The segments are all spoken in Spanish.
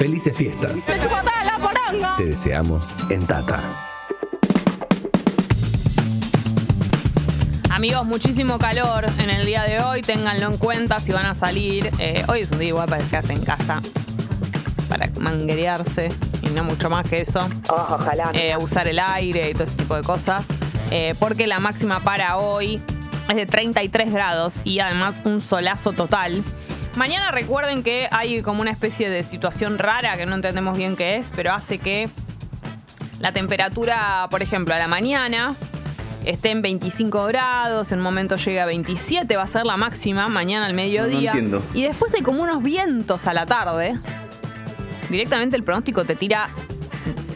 Felices fiestas. Te deseamos en Tata. Amigos, muchísimo calor en el día de hoy. Ténganlo en cuenta si van a salir. Eh, hoy es un día igual para quedarse en casa. Para manguerearse y no mucho más que eso. ojalá. Eh, usar el aire y todo ese tipo de cosas. Eh, porque la máxima para hoy es de 33 grados y además un solazo total. Mañana recuerden que hay como una especie de situación rara que no entendemos bien qué es, pero hace que la temperatura, por ejemplo, a la mañana esté en 25 grados, en un momento llega a 27, va a ser la máxima mañana al mediodía. y después hay como unos vientos a la tarde. Directamente el pronóstico te tira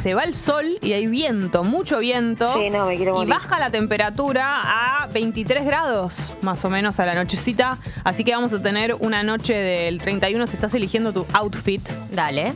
se va el sol y hay viento, mucho viento. Sí, no, me quiero y baja la temperatura a 23 grados, más o menos a la nochecita. Así que vamos a tener una noche del 31 si estás eligiendo tu outfit. Dale.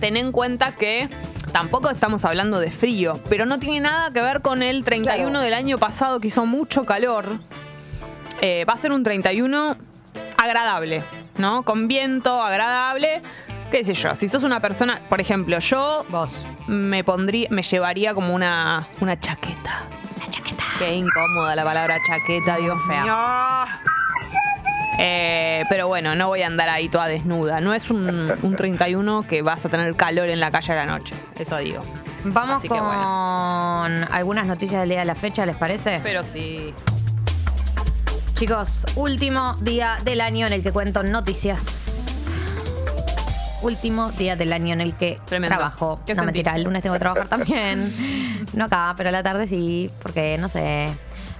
Ten en cuenta que tampoco estamos hablando de frío, pero no tiene nada que ver con el 31 Claro. del año pasado que hizo mucho calor. Eh, va a ser un 31 agradable, ¿no? Con viento, agradable. ¿Qué sé yo? Si sos una persona, por ejemplo, yo Vos. me pondría, me llevaría como una, una chaqueta. La chaqueta. Qué incómoda la palabra chaqueta, Dios Fea. mío. Eh, pero bueno, no voy a andar ahí toda desnuda. No es un, un 31 que vas a tener calor en la calle a la noche. Eso digo. Vamos Así que con algunas noticias del día de la fecha, ¿les parece? Pero sí. Chicos, último día del año en el que cuento noticias. Último día del año en el que Tremendo. trabajo. ¿Qué no, sentís? mentira, el lunes tengo que trabajar también. No acá, pero a la tarde sí, porque no sé.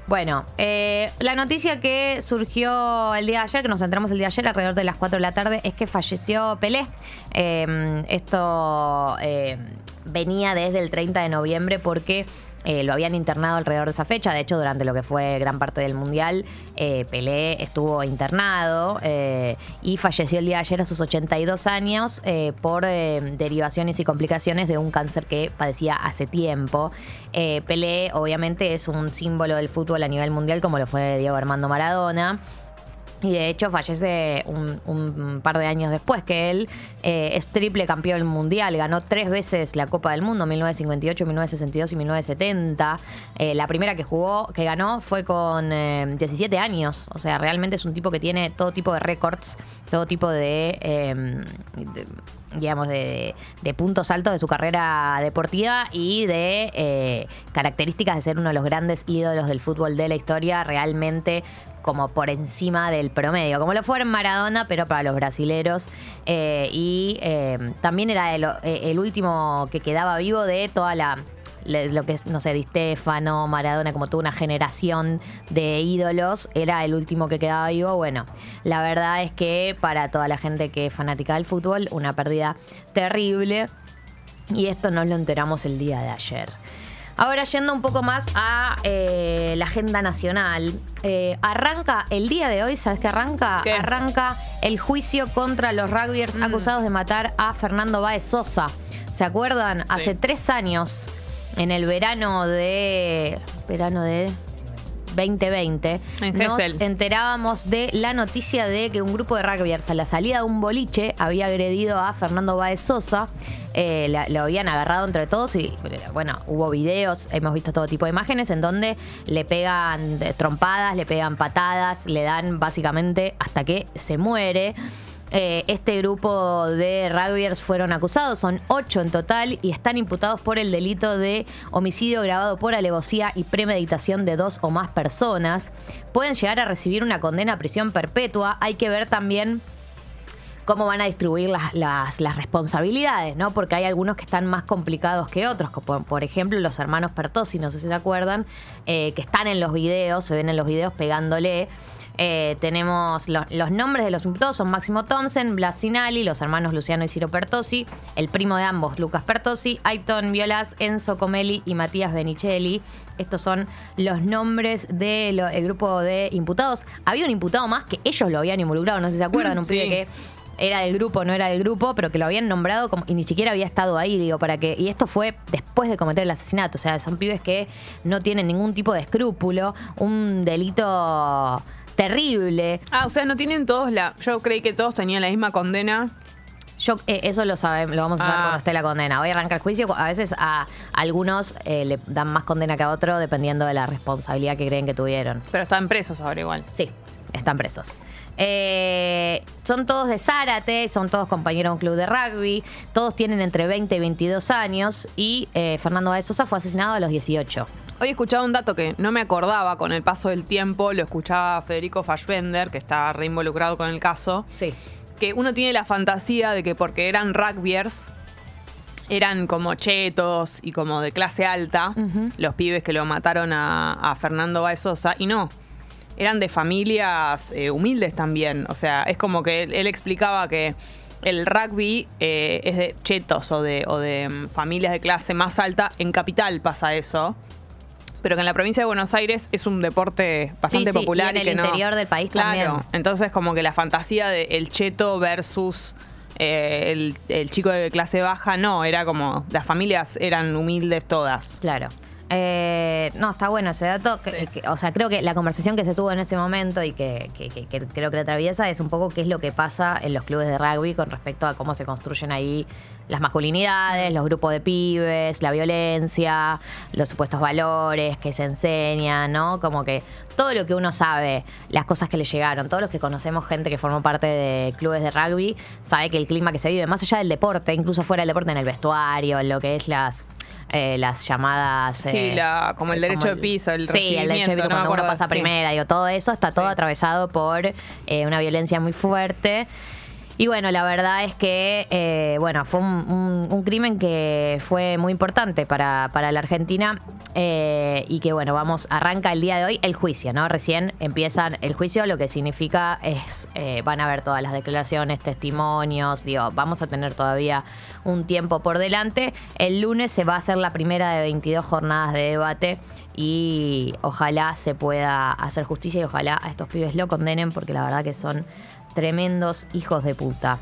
Bueno, eh, la noticia que surgió el día de ayer, que nos enteramos el día de ayer alrededor de las 4 de la tarde, es que falleció Pelé. Eh, esto eh, venía desde el 30 de noviembre porque eh, lo habían internado alrededor de esa fecha. De hecho, durante lo que fue gran parte del Mundial, eh, Pelé estuvo internado eh, y falleció el día de ayer a sus 82 años por derivaciones y complicaciones de un cáncer que padecía hace tiempo. Pelé, obviamente, es un símbolo del fútbol a nivel mundial, como lo fue Diego Armando Maradona. Y de hecho fallece un, par de años después que él eh, es triple campeón mundial, ganó tres veces la Copa del Mundo, 1958, 1962 y 1970. Eh, la primera que jugó, que ganó, fue con eh, 17 años. O sea, realmente es un tipo que tiene todo tipo de récords, todo tipo de, eh, de- digamos, de, de puntos altos de su carrera deportiva y de eh, características de ser uno de los grandes ídolos del fútbol de la historia, realmente como por encima del promedio, como lo fue en Maradona, pero para los brasileros. Eh, y eh, también era el, eh, el último que quedaba vivo de toda la lo que no sé, Di Stefano, Maradona, como toda una generación de ídolos, era el último que quedaba vivo. Bueno, la verdad es que para toda la gente que es fanática del fútbol, una pérdida terrible. Y esto nos lo enteramos el día de ayer. Ahora yendo un poco más a eh, la agenda nacional. eh, arranca el día de hoy, ¿sabes qué arranca? ¿Qué? Arranca el juicio contra los rugbyers acusados de matar a Fernando Báez Sosa. ¿Se acuerdan? Hace tres años, en el verano de. Verano de. 2020, En nos enterábamos de la noticia de que un grupo de rugbyers a la salida de un boliche había agredido a Fernando Baez Sosa. Eh, la- lo habían agarrado entre todos y, bueno, hubo videos, hemos visto todo tipo de imágenes en donde le pegan trompadas, le pegan patadas, le dan básicamente hasta que se muere. Eh, este grupo de rugbyers fueron acusados, son ocho en total y están imputados por el delito de homicidio grabado por alevosía y premeditación de dos o más personas. Pueden llegar a recibir una condena a prisión perpetua. Hay que ver también cómo van a distribuir las, responsabilidades, ¿no? Porque hay algunos que están más complicados que otros, como por ejemplo los hermanos Pertosi, no sé si se acuerdan, eh, que están en los videos, se ven en los videos pegándole. Eh, tenemos lo- los nombres de los imputados son Máximo Thompson, Blas Sinali, los hermanos Luciano y Ciro Pertosi, el primo de ambos, Lucas Pertosi, Aiton Violas, Enzo Comelli y Matías Benicelli. Estos son los nombres del grupo de imputados. Había un imputado más que ellos lo habían involucrado, no sé si se acuerdan, un Sí. pibe que era del grupo, no era del grupo, pero que lo habían nombrado como, y ni siquiera había estado ahí, digo, para que. Y esto fue después de cometer el asesinato. O sea, son pibes que no tienen ningún tipo de escrúpulo, un delito terrible. Ah, o sea, no tienen todos la. Yo creí que todos tenían la misma condena. Yo, eh, eso lo sabemos, lo vamos a saber Ah. cuando esté la condena. Hoy arranca el juicio. A veces a algunos eh, le dan más condena que a otro dependiendo de la responsabilidad que creen que tuvieron. Pero están presos ahora igual. Sí, están presos. Eh, son todos de Zárate, son todos compañeros de un club de rugby, todos tienen entre 20 y 22 años y eh, Fernando de Sosa fue asesinado a los 18. Hoy escuchaba un dato que no me acordaba con el paso del tiempo, lo escuchaba Federico Fassbender, que está reinvolucrado con el caso, Sí. que uno tiene la fantasía de que porque eran rugbyers, eran como chetos y como de clase alta, los pibes que lo mataron a, a Fernando Baez Sosa, y no. Eran de familias eh, humildes también. O sea, es como que él, él explicaba que el rugby eh, es de chetos o de, o de mm, familias de clase más alta. En Capital pasa eso. Pero que en la provincia de Buenos Aires es un deporte bastante Sí, sí, popular. y en el que no- interior del país claro, también. Entonces, como que la fantasía de el cheto versus eh, el, el chico de clase baja, no, era como las familias eran humildes todas. Claro. Eh, no, está bueno ese dato. que- que- o sea, creo que la conversación que se tuvo en ese momento y que, que- que- que creo que la atraviesa es un poco qué es lo que pasa en los clubes de rugby con respecto a cómo se construyen ahí las masculinidades, los grupos de pibes, la violencia, los supuestos valores que se enseñan, ¿no? Como que todo lo que uno sabe, las cosas que le llegaron, todos los que conocemos gente que formó parte de clubes de rugby, sabe que el clima que se vive, más allá del deporte, incluso fuera del deporte, en el vestuario, en lo que es las eh, las llamadas. Sí, eh, la- como el derecho de piso, el Sí, el derecho de piso no cuando uno pasa sí. primera, digo, todo eso está todo Sí. atravesado por eh, una violencia muy fuerte. Y bueno, la verdad es que, eh, bueno, fue un, un- un crimen que fue muy importante para, para la Argentina eh, y que, bueno, vamos, arranca el día de hoy el juicio, ¿no? Recién empiezan el juicio, lo que significa es, eh, van a ver todas las declaraciones, testimonios, digo, vamos a tener todavía un tiempo por delante. El lunes se va a hacer la primera de 22 jornadas de debate y ojalá se pueda hacer justicia y ojalá a estos pibes lo condenen porque la verdad que son tremendos hijos de puta.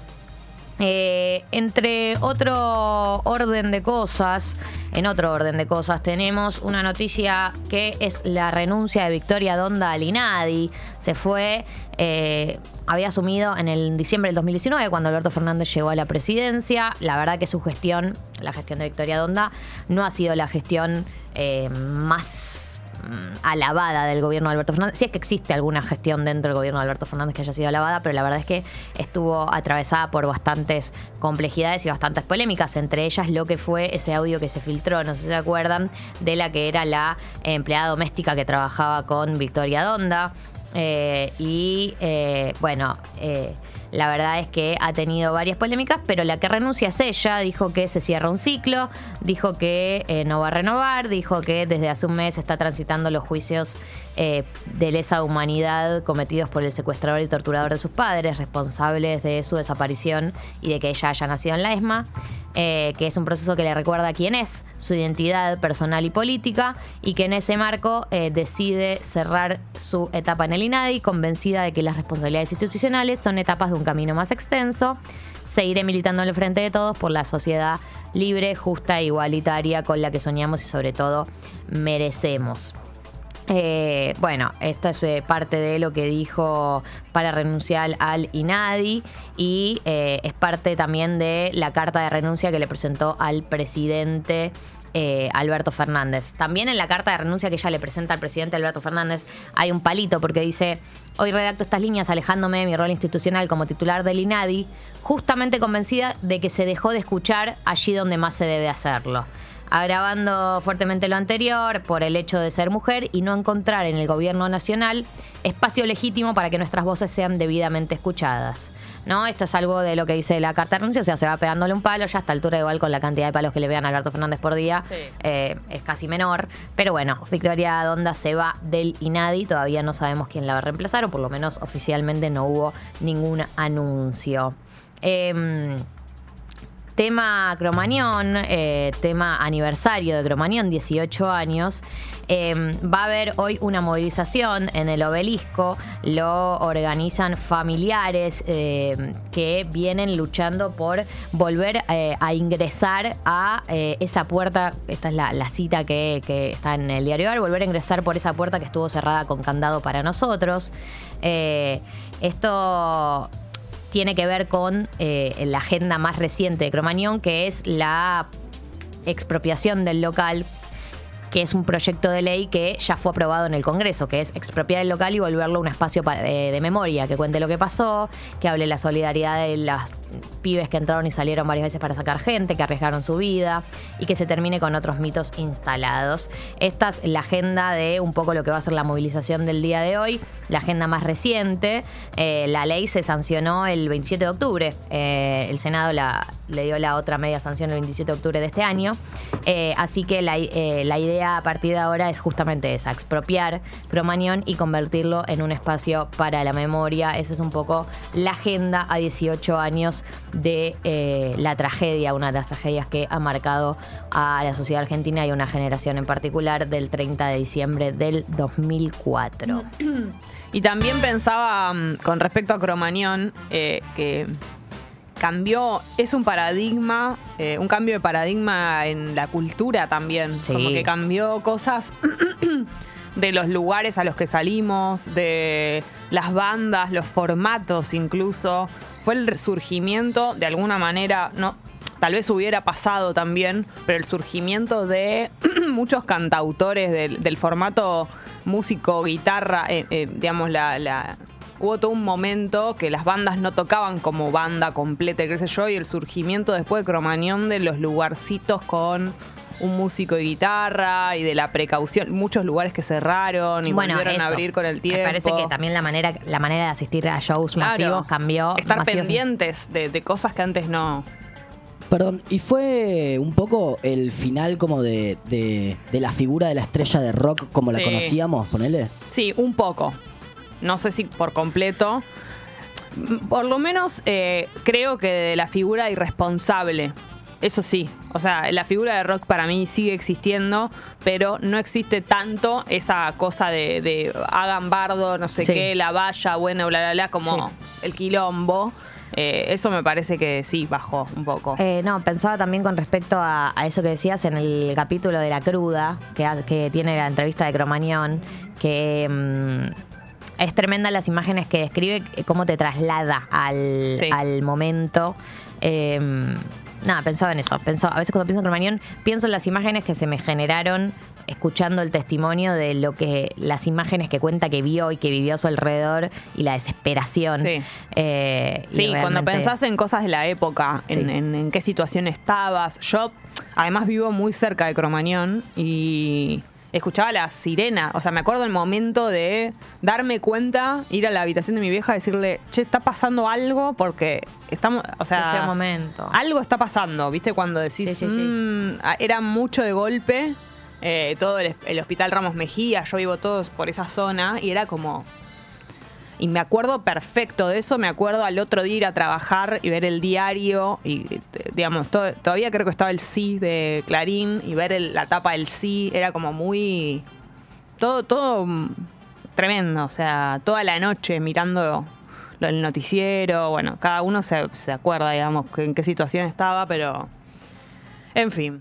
Eh, entre otro orden de cosas, en otro orden de cosas, tenemos una noticia que es la renuncia de Victoria Donda al INADI. Se fue, eh, había asumido en el diciembre del 2019, cuando Alberto Fernández llegó a la presidencia. La verdad que su gestión, la gestión de Victoria Donda, no ha sido la gestión eh, más alabada del gobierno de Alberto Fernández. Sí es que existe alguna gestión dentro del gobierno de Alberto Fernández que haya sido alabada, pero la verdad es que estuvo atravesada por bastantes complejidades y bastantes polémicas, entre ellas lo que fue ese audio que se filtró, no sé si se acuerdan, de la que era la empleada doméstica que trabajaba con Victoria Donda. Eh, y eh, bueno, eh, la verdad es que ha tenido varias polémicas, pero la que renuncia es ella. Dijo que se cierra un ciclo, dijo que eh, no va a renovar, dijo que desde hace un mes está transitando los juicios eh, de lesa humanidad cometidos por el secuestrador y torturador de sus padres, responsables de su desaparición y de que ella haya nacido en la ESMA. Eh, que es un proceso que le recuerda quién es, su identidad personal y política, y que en ese marco eh, decide cerrar su etapa en el INADI, convencida de que las responsabilidades institucionales son etapas de un camino más extenso. Seguiré militando en el frente de todos por la sociedad libre, justa e igualitaria con la que soñamos y sobre todo merecemos. Eh, bueno, esta es eh, parte de lo que dijo para renunciar al INADI y eh, es parte también de la carta de renuncia que le presentó al presidente eh, Alberto Fernández. También en la carta de renuncia que ella le presenta al presidente Alberto Fernández hay un palito porque dice, hoy redacto estas líneas alejándome de mi rol institucional como titular del INADI, justamente convencida de que se dejó de escuchar allí donde más se debe hacerlo agravando fuertemente lo anterior por el hecho de ser mujer y no encontrar en el gobierno nacional espacio legítimo para que nuestras voces sean debidamente escuchadas. ¿No? Esto es algo de lo que dice la carta de renuncia, o sea, se va pegándole un palo, ya a esta altura igual con la cantidad de palos que le vean a Alberto Fernández por día, Sí. eh, es casi menor. Pero bueno, Victoria Donda se va del INADI, todavía no sabemos quién la va a reemplazar, o por lo menos oficialmente no hubo ningún anuncio. Em, Tema Cromañón, eh, tema aniversario de Cromañón, 18 años. Eh, va a haber hoy una movilización en el obelisco. Lo organizan familiares eh, que vienen luchando por volver eh, a ingresar a eh, esa puerta. Esta es la, cita que, que está en el diario Ar, volver a ingresar por esa puerta que estuvo cerrada con candado para nosotros. Esto tiene que ver con eh, la agenda más reciente de Cromañón, que es la expropiación del local que es un proyecto de ley que ya fue aprobado en el Congreso, que es expropiar el local y volverlo un espacio de, de, memoria, que cuente lo que pasó, que hable la solidaridad de las pibes que entraron y salieron varias veces para sacar gente, que arriesgaron su vida y que se termine con otros mitos instalados. Esta es la agenda de un poco lo que va a ser la movilización del día de hoy, la agenda más reciente. Eh, la ley se sancionó el 27 de octubre. Eh, el Senado la, le dio la otra media sanción el 27 de octubre de este año. Eh, así que la, la, idea a partir de ahora es justamente esa, expropiar Cromañón y convertirlo en un espacio para la memoria. Esa es un poco la agenda a 18 años de eh, la tragedia, una de las tragedias que ha marcado a la sociedad argentina y una generación en particular del 30 de diciembre del 2004. Y también pensaba mm, con respecto a Cromañón eh, que cambió, es un paradigma, eh, un cambio de paradigma en la cultura también, como que cambió cosas de los lugares a los que salimos, de las bandas, los formatos incluso fue el resurgimiento, de alguna manera, no, tal vez hubiera pasado también, pero el surgimiento de muchos cantautores del, formato músico, guitarra, eh, eh, digamos, la, hubo todo un momento que las bandas no tocaban como banda completa, qué sé yo, y el surgimiento después de Cromañón de los lugarcitos con un músico de guitarra y de la precaución, muchos lugares que cerraron y volvieron a abrir con el tiempo. Me parece que también la manera, la manera de asistir a shows masivos cambió. Estar pendientes de, cosas que antes no. Perdón, ¿y fue un poco el final como de, de, la figura de la estrella de rock como la conocíamos, ponele? Sí, un poco. No sé si por completo. Por lo menos eh, creo que de la figura irresponsable eso sí. O sea, la figura de rock para mí sigue existiendo, pero no existe tanto esa cosa de, hagan bardo, no sé qué, la valla, bueno, bla, bla, bla, como el quilombo. Eh, eso me parece que sí, bajó un poco. Eh, no, pensaba también con respecto a, eso que decías en el capítulo de La Cruda, que, que tiene la entrevista de Cromañón, que mm, es tremenda las imágenes que describe, cómo te traslada al, al momento. Eh, nada, pensaba en eso. Pensó, a veces cuando pienso en Cromañón, pienso en las imágenes que se me generaron escuchando el testimonio de lo que las imágenes que cuenta que vio y que vivió a su alrededor y la desesperación. Sí, eh, sí cuando pensás en cosas de la época, en, qué situación estabas. Yo, además, vivo muy cerca de Cromañón y escuchaba la sirena. O sea, me acuerdo el momento de darme cuenta, ir a la habitación de mi vieja y decirle, che, está pasando algo porque estamos, o sea, momento. algo está pasando, ¿viste? Cuando decís, mm, era mucho de golpe. Eh, todo el, el, hospital Ramos Mejía, yo vivo todos por esa zona y era como, y me acuerdo perfecto de eso, me acuerdo al otro día ir a trabajar y ver el diario y, digamos, todavía creo que estaba el sí de Clarín y ver la tapa del sí era como muy... Todo, todo tremendo, o sea, toda la noche mirando el noticiero, bueno, cada uno se, se acuerda, digamos, en qué situación estaba, pero... En fin.